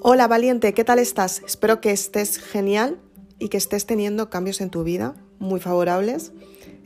Hola valiente, ¿qué tal estás? Espero que estés genial y que estés teniendo cambios en tu vida muy favorables.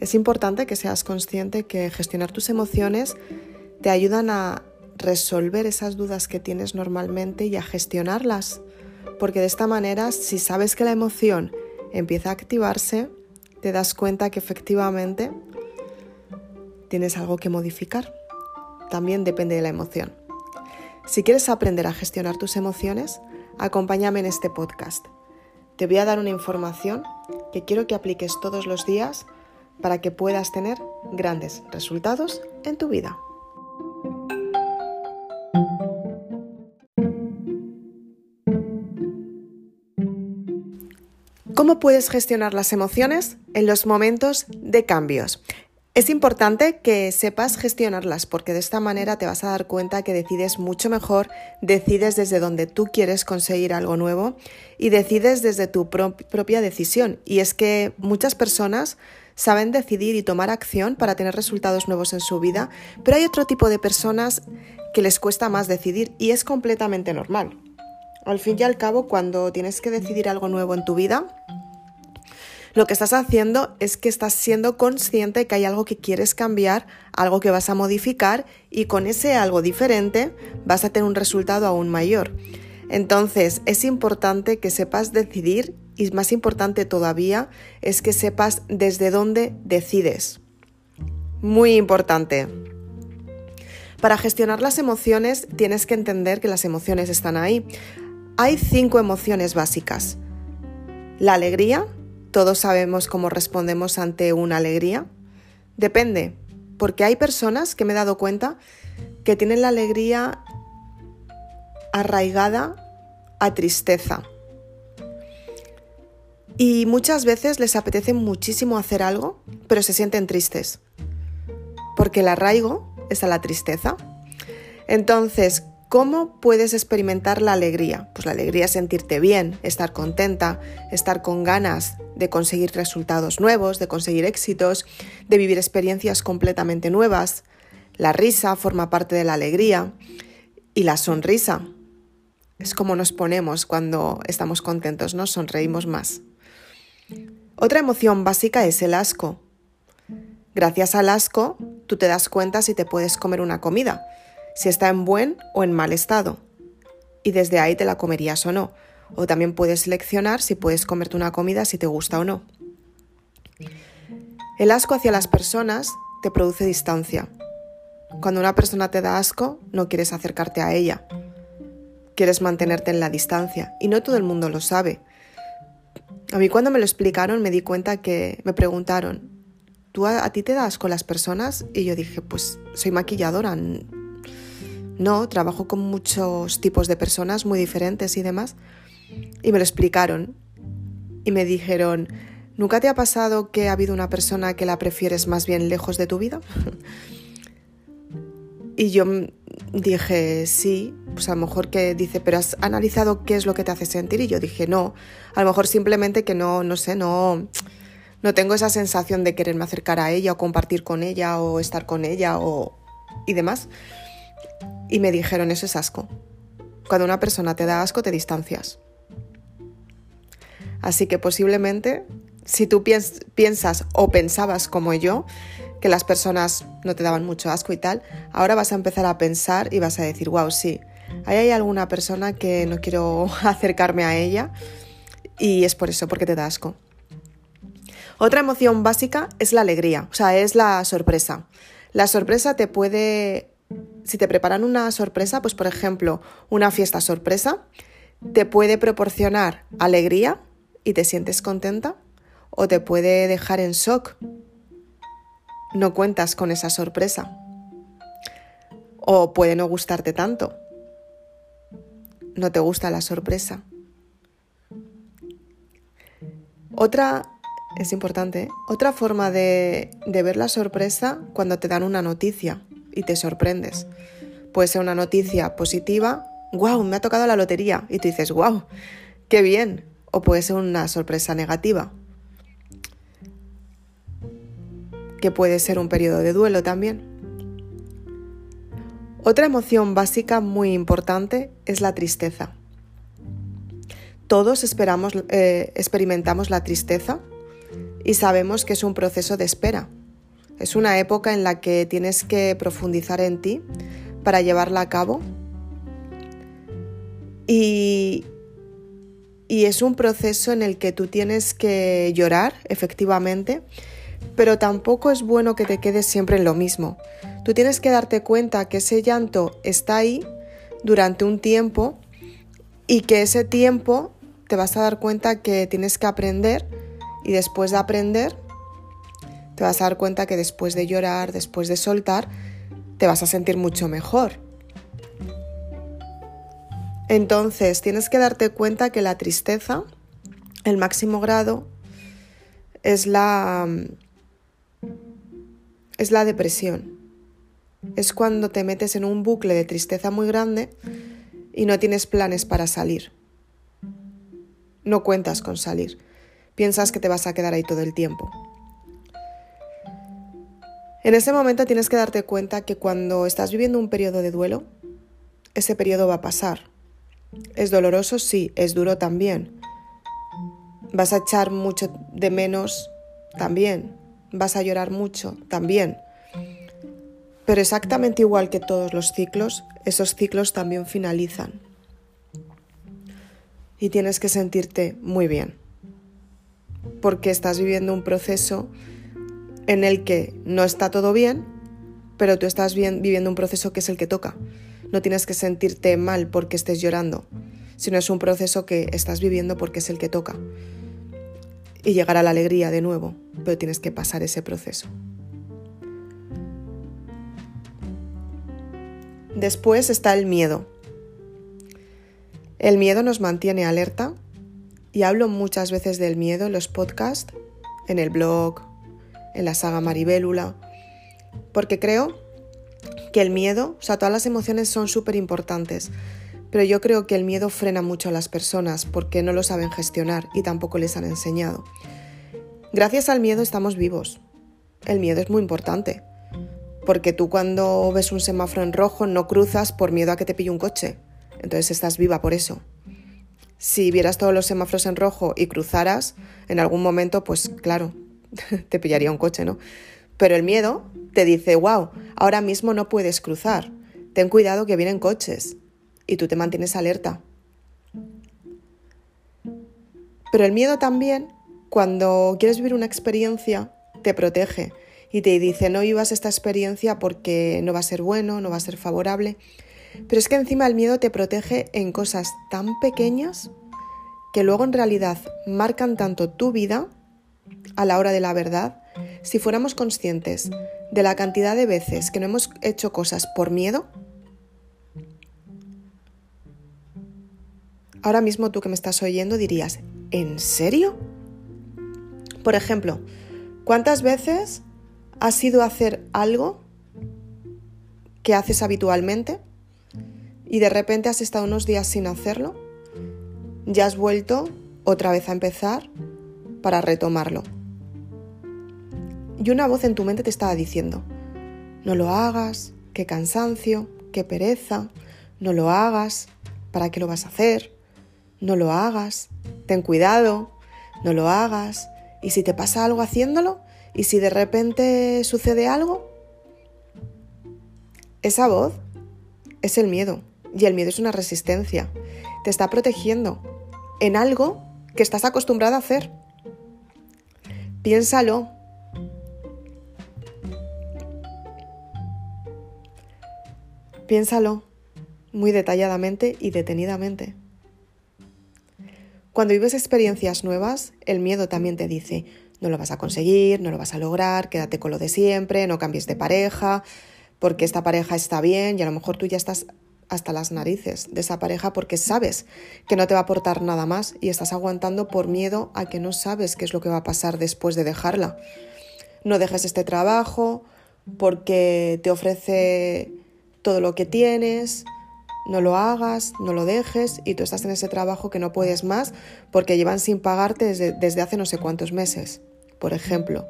Es importante que seas consciente que gestionar tus emociones te ayudan a resolver esas dudas que tienes normalmente y a gestionarlas. Porque de esta manera, si sabes que la emoción empieza a activarse, te das cuenta que efectivamente tienes algo que modificar. También depende de la emoción. Si quieres aprender a gestionar tus emociones, acompáñame en este podcast. Te voy a dar una información que quiero que apliques todos los días para que puedas tener grandes resultados en tu vida. ¿Cómo puedes gestionar las emociones en los momentos de cambios? Es importante que sepas gestionarlas porque de esta manera te vas a dar cuenta que decides mucho mejor, decides desde donde tú quieres conseguir algo nuevo y decides desde tu propia decisión. Y es que muchas personas saben decidir y tomar acción para tener resultados nuevos en su vida, pero hay otro tipo de personas que les cuesta más decidir y es completamente normal. Al fin y al cabo, cuando tienes que decidir algo nuevo en tu vida, lo que estás haciendo es que estás siendo consciente que hay algo que quieres cambiar, algo que vas a modificar y con ese algo diferente vas a tener un resultado aún mayor. Entonces es importante que sepas decidir y más importante todavía es que sepas desde dónde decides. Muy importante. Para gestionar las emociones tienes que entender que las emociones están ahí. Hay cinco emociones básicas. La alegría, todos sabemos cómo respondemos ante una alegría. Depende, porque hay personas que me he dado cuenta que tienen la alegría arraigada a tristeza. Y muchas veces les apetece muchísimo hacer algo, pero se sienten tristes, porque el arraigo es a la tristeza. Entonces, ¿Cómo puedes experimentar la alegría? Pues la alegría es sentirte bien, estar contenta, estar con ganas de conseguir resultados nuevos, de conseguir éxitos, de vivir experiencias completamente nuevas. La risa forma parte de la alegría y la sonrisa. Es como nos ponemos cuando estamos contentos, nos sonreímos más. Otra emoción básica es el asco. Gracias al asco, tú te das cuenta si te puedes comer una comida si está en buen o en mal estado. Y desde ahí te la comerías o no. O también puedes seleccionar si puedes comerte una comida si te gusta o no. El asco hacia las personas te produce distancia. Cuando una persona te da asco, no quieres acercarte a ella. Quieres mantenerte en la distancia. Y no todo el mundo lo sabe. A mí cuando me lo explicaron me di cuenta que me preguntaron, ¿tú a, ti te das con las personas? Y yo dije, pues soy maquilladora, no, trabajo con muchos tipos de personas muy diferentes y demás. Y me lo explicaron. Y me dijeron, ¿nunca te ha pasado que ha habido una persona que la prefieres más bien lejos de tu vida? y yo dije, sí, pues a lo mejor que dice, pero has analizado qué es lo que te hace sentir y yo dije, no, a lo mejor simplemente que no, no sé, no, no tengo esa sensación de quererme acercar a ella o compartir con ella o estar con ella o y demás. Y me dijeron, eso es asco. Cuando una persona te da asco, te distancias. Así que posiblemente, si tú piensas o pensabas como yo, que las personas no te daban mucho asco y tal, ahora vas a empezar a pensar y vas a decir, wow, sí, ahí hay alguna persona que no quiero acercarme a ella y es por eso, porque te da asco. Otra emoción básica es la alegría, o sea, es la sorpresa. La sorpresa te puede si te preparan una sorpresa, pues por ejemplo, una fiesta sorpresa, te puede proporcionar alegría y te sientes contenta o te puede dejar en shock. No cuentas con esa sorpresa. O puede no gustarte tanto. No te gusta la sorpresa. Otra, es importante, otra forma de, de ver la sorpresa cuando te dan una noticia y te sorprendes. Puede ser una noticia positiva, wow, me ha tocado la lotería, y tú dices, wow, qué bien. O puede ser una sorpresa negativa, que puede ser un periodo de duelo también. Otra emoción básica muy importante es la tristeza. todos eh, experimentamos la tristeza y sabemos que es un proceso de espera. Es una época en la que tienes que profundizar en ti para llevarla a cabo. Y, y es un proceso en el que tú tienes que llorar, efectivamente, pero tampoco es bueno que te quedes siempre en lo mismo. Tú tienes que darte cuenta que ese llanto está ahí durante un tiempo y que ese tiempo te vas a dar cuenta que tienes que aprender y después de aprender te vas a dar cuenta que después de llorar, después de soltar, te vas a sentir mucho mejor. Entonces tienes que darte cuenta que la tristeza, el máximo grado, es la, es la depresión. Es cuando te metes en un bucle de tristeza muy grande y no tienes planes para salir. No cuentas con salir. Piensas que te vas a quedar ahí todo el tiempo. En ese momento tienes que darte cuenta que cuando estás viviendo un periodo de duelo, ese periodo va a pasar. ¿Es doloroso? Sí, es duro también. ¿Vas a echar mucho de menos? También. ¿Vas a llorar mucho? También. Pero exactamente igual que todos los ciclos, esos ciclos también finalizan. Y tienes que sentirte muy bien. Porque estás viviendo un proceso en el que no está todo bien, pero tú estás viviendo un proceso que es el que toca. No tienes que sentirte mal porque estés llorando, sino es un proceso que estás viviendo porque es el que toca. Y llegará la alegría de nuevo, pero tienes que pasar ese proceso. Después está el miedo. El miedo nos mantiene alerta y hablo muchas veces del miedo en los podcasts, en el blog, en la saga Maribélula, porque creo que el miedo, o sea, todas las emociones son súper importantes, pero yo creo que el miedo frena mucho a las personas porque no lo saben gestionar y tampoco les han enseñado. Gracias al miedo estamos vivos. El miedo es muy importante porque tú cuando ves un semáforo en rojo no cruzas por miedo a que te pille un coche. Entonces estás viva por eso. Si vieras todos los semáforos en rojo y cruzaras, en algún momento, pues claro, te pillaría un coche, ¿no? Pero el miedo te dice, wow, ahora mismo no puedes cruzar. Ten cuidado que vienen coches. Y tú te mantienes alerta. Pero el miedo también, cuando quieres vivir una experiencia, te protege y te dice no vivas esta experiencia porque no va a ser bueno, no va a ser favorable. Pero es que encima el miedo te protege en cosas tan pequeñas que luego en realidad marcan tanto tu vida a la hora de la verdad. Si fuéramos conscientes de la cantidad de veces que no hemos hecho cosas por miedo, ahora mismo tú que me estás oyendo dirías, ¿en serio? Por ejemplo, ¿cuántas veces ¿Has sido hacer algo que haces habitualmente y de repente has estado unos días sin hacerlo? Ya has vuelto otra vez a empezar para retomarlo. Y una voz en tu mente te estaba diciendo, no lo hagas, qué cansancio, qué pereza, no lo hagas, ¿para qué lo vas a hacer? No lo hagas, ten cuidado, no lo hagas, y si te pasa algo haciéndolo, y si de repente sucede algo, esa voz es el miedo. Y el miedo es una resistencia. Te está protegiendo en algo que estás acostumbrado a hacer. Piénsalo. Piénsalo muy detalladamente y detenidamente. Cuando vives experiencias nuevas, el miedo también te dice, no lo vas a conseguir, no lo vas a lograr, quédate con lo de siempre, no cambies de pareja, porque esta pareja está bien y a lo mejor tú ya estás hasta las narices de esa pareja porque sabes que no te va a aportar nada más y estás aguantando por miedo a que no sabes qué es lo que va a pasar después de dejarla. No dejes este trabajo porque te ofrece todo lo que tienes, no lo hagas, no lo dejes y tú estás en ese trabajo que no puedes más porque llevan sin pagarte desde, desde hace no sé cuántos meses por ejemplo.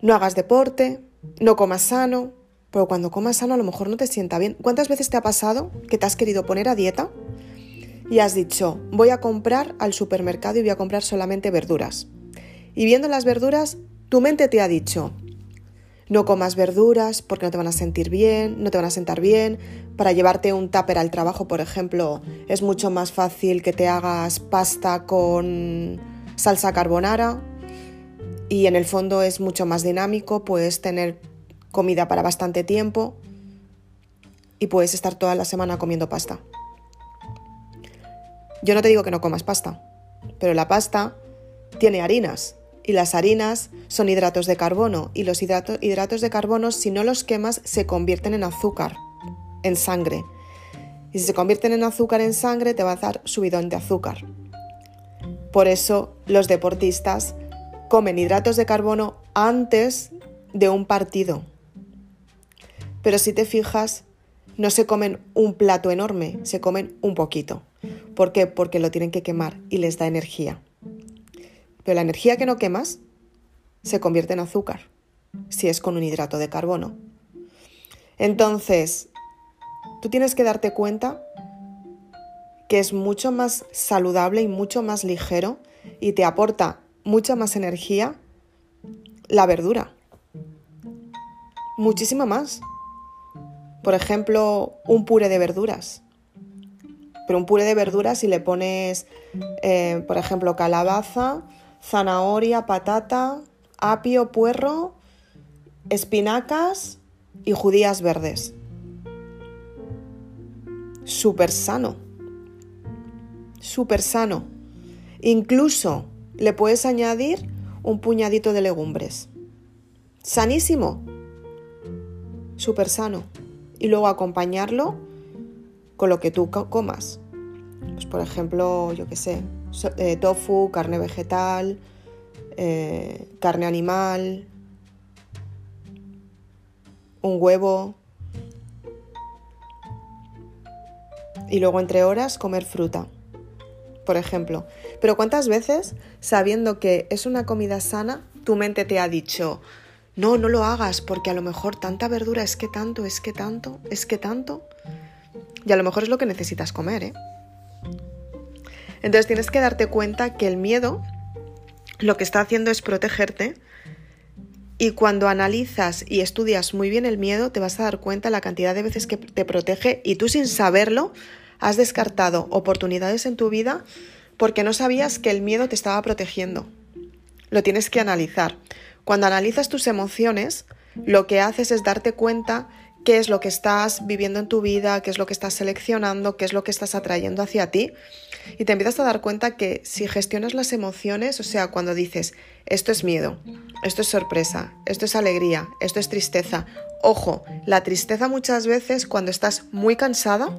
No hagas deporte, no comas sano, pero cuando comas sano a lo mejor no te sienta bien. ¿Cuántas veces te ha pasado que te has querido poner a dieta y has dicho, voy a comprar al supermercado y voy a comprar solamente verduras. Y viendo las verduras, tu mente te ha dicho, no comas verduras porque no te van a sentir bien, no te van a sentar bien. Para llevarte un tupper al trabajo, por ejemplo, es mucho más fácil que te hagas pasta con salsa carbonara y en el fondo es mucho más dinámico, puedes tener comida para bastante tiempo y puedes estar toda la semana comiendo pasta. Yo no te digo que no comas pasta, pero la pasta tiene harinas y las harinas son hidratos de carbono y los hidratos de carbono si no los quemas se convierten en azúcar, en sangre. Y si se convierten en azúcar en sangre te va a dar subidón de azúcar. Por eso los deportistas comen hidratos de carbono antes de un partido. Pero si te fijas, no se comen un plato enorme, se comen un poquito. ¿Por qué? Porque lo tienen que quemar y les da energía. Pero la energía que no quemas se convierte en azúcar, si es con un hidrato de carbono. Entonces, tú tienes que darte cuenta que es mucho más saludable y mucho más ligero y te aporta mucha más energía la verdura. Muchísima más. Por ejemplo, un puré de verduras. Pero un puré de verduras si le pones, eh, por ejemplo, calabaza, zanahoria, patata, apio, puerro, espinacas y judías verdes. Súper sano. Súper sano. Incluso le puedes añadir un puñadito de legumbres. Sanísimo. Súper sano. Y luego acompañarlo con lo que tú comas. Pues por ejemplo, yo qué sé, eh, tofu, carne vegetal, eh, carne animal, un huevo. Y luego entre horas comer fruta, por ejemplo. Pero ¿cuántas veces, sabiendo que es una comida sana, tu mente te ha dicho, no, no lo hagas porque a lo mejor tanta verdura es que tanto, es que tanto, es que tanto? Y a lo mejor es lo que necesitas comer, ¿eh? Entonces tienes que darte cuenta que el miedo lo que está haciendo es protegerte y cuando analizas y estudias muy bien el miedo te vas a dar cuenta la cantidad de veces que te protege y tú sin saberlo has descartado oportunidades en tu vida porque no sabías que el miedo te estaba protegiendo. Lo tienes que analizar. Cuando analizas tus emociones, lo que haces es darte cuenta qué es lo que estás viviendo en tu vida, qué es lo que estás seleccionando, qué es lo que estás atrayendo hacia ti. Y te empiezas a dar cuenta que si gestionas las emociones, o sea, cuando dices, esto es miedo, esto es sorpresa, esto es alegría, esto es tristeza. Ojo, la tristeza muchas veces cuando estás muy cansada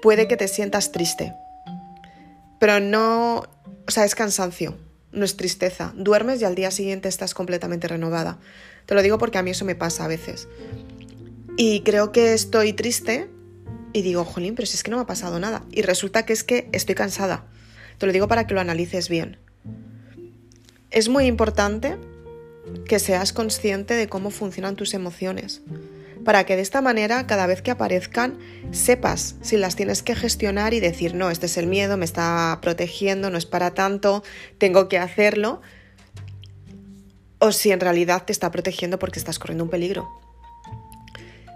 puede que te sientas triste. Pero no, o sea, es cansancio, no es tristeza. Duermes y al día siguiente estás completamente renovada. Te lo digo porque a mí eso me pasa a veces. Y creo que estoy triste y digo, jolín, pero si es que no me ha pasado nada. Y resulta que es que estoy cansada. Te lo digo para que lo analices bien. Es muy importante que seas consciente de cómo funcionan tus emociones, para que de esta manera, cada vez que aparezcan, sepas si las tienes que gestionar y decir, no, este es el miedo, me está protegiendo, no es para tanto, tengo que hacerlo, o si en realidad te está protegiendo porque estás corriendo un peligro.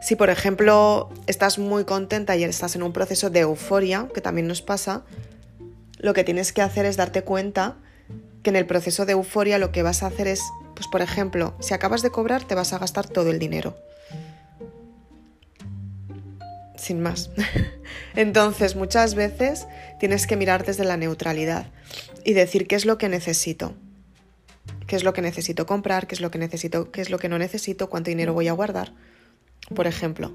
Si, por ejemplo, estás muy contenta y estás en un proceso de euforia, que también nos pasa, lo que tienes que hacer es darte cuenta que en el proceso de euforia lo que vas a hacer es, pues por ejemplo, si acabas de cobrar te vas a gastar todo el dinero. Sin más. Entonces, muchas veces tienes que mirar desde la neutralidad y decir qué es lo que necesito. ¿Qué es lo que necesito comprar? ¿Qué es lo que necesito? ¿Qué es lo que no necesito? ¿Cuánto dinero voy a guardar? Por ejemplo,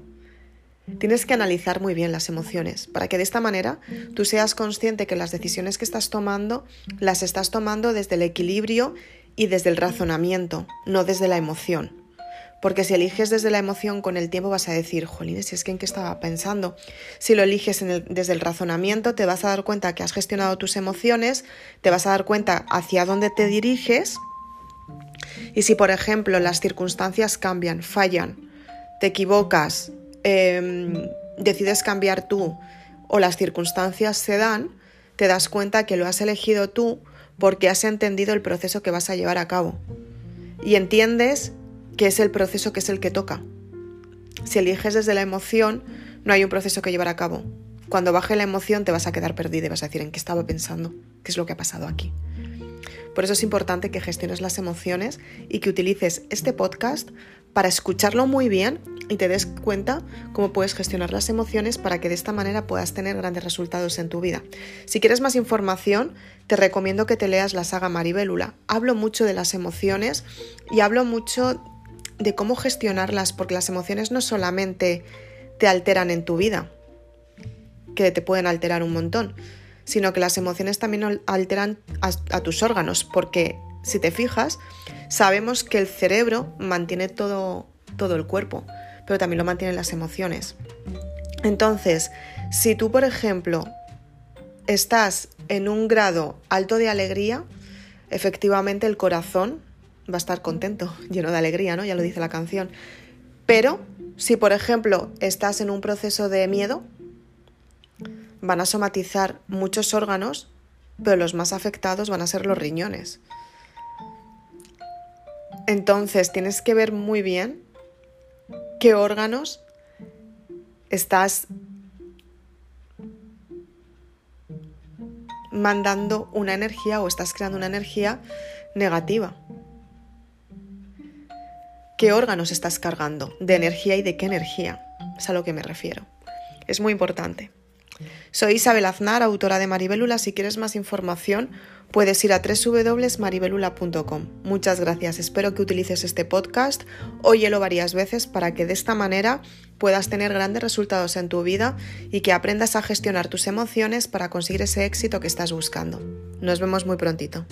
tienes que analizar muy bien las emociones para que de esta manera tú seas consciente que las decisiones que estás tomando las estás tomando desde el equilibrio y desde el razonamiento, no desde la emoción. Porque si eliges desde la emoción con el tiempo vas a decir, jolines, si es que en qué estaba pensando. Si lo eliges desde el razonamiento te vas a dar cuenta que has gestionado tus emociones, te vas a dar cuenta hacia dónde te diriges y si por ejemplo las circunstancias cambian, fallan, te equivocas, em, decides cambiar tú o las circunstancias se dan, te das cuenta que lo has elegido tú porque has entendido el proceso que vas a llevar a cabo. Y entiendes que es el proceso que es el que toca. Si eliges desde la emoción, no hay un proceso que llevar a cabo. Cuando baje la emoción te vas a quedar perdida y vas a decir en qué estaba pensando, qué es lo que ha pasado aquí. Por eso es importante que gestiones las emociones y que utilices este podcast para escucharlo muy bien y te des cuenta cómo puedes gestionar las emociones para que de esta manera puedas tener grandes resultados en tu vida. Si quieres más información, te recomiendo que te leas la saga Maribélula. Hablo mucho de las emociones y hablo mucho de cómo gestionarlas, porque las emociones no solamente te alteran en tu vida, que te pueden alterar un montón, sino que las emociones también alteran a, tus órganos, porque si te fijas, sabemos que el cerebro mantiene todo, todo el cuerpo, pero también lo mantienen las emociones. Entonces, si tú, por ejemplo, estás en un grado alto de alegría, efectivamente el corazón va a estar contento, lleno de alegría, ¿no? Ya lo dice la canción. Pero si, por ejemplo, estás en un proceso de miedo, van a somatizar muchos órganos, pero los más afectados van a ser los riñones. Entonces tienes que ver muy bien qué órganos estás mandando una energía o estás creando una energía negativa. ¿Qué órganos estás cargando de energía y de qué energía? Es a lo que me refiero. Es muy importante. Soy Isabel Aznar, autora de Maribelula. Si quieres más información, puedes ir a www.maribelula.com. Muchas gracias. Espero que utilices este podcast, óyelo varias veces para que de esta manera puedas tener grandes resultados en tu vida y que aprendas a gestionar tus emociones para conseguir ese éxito que estás buscando. Nos vemos muy prontito.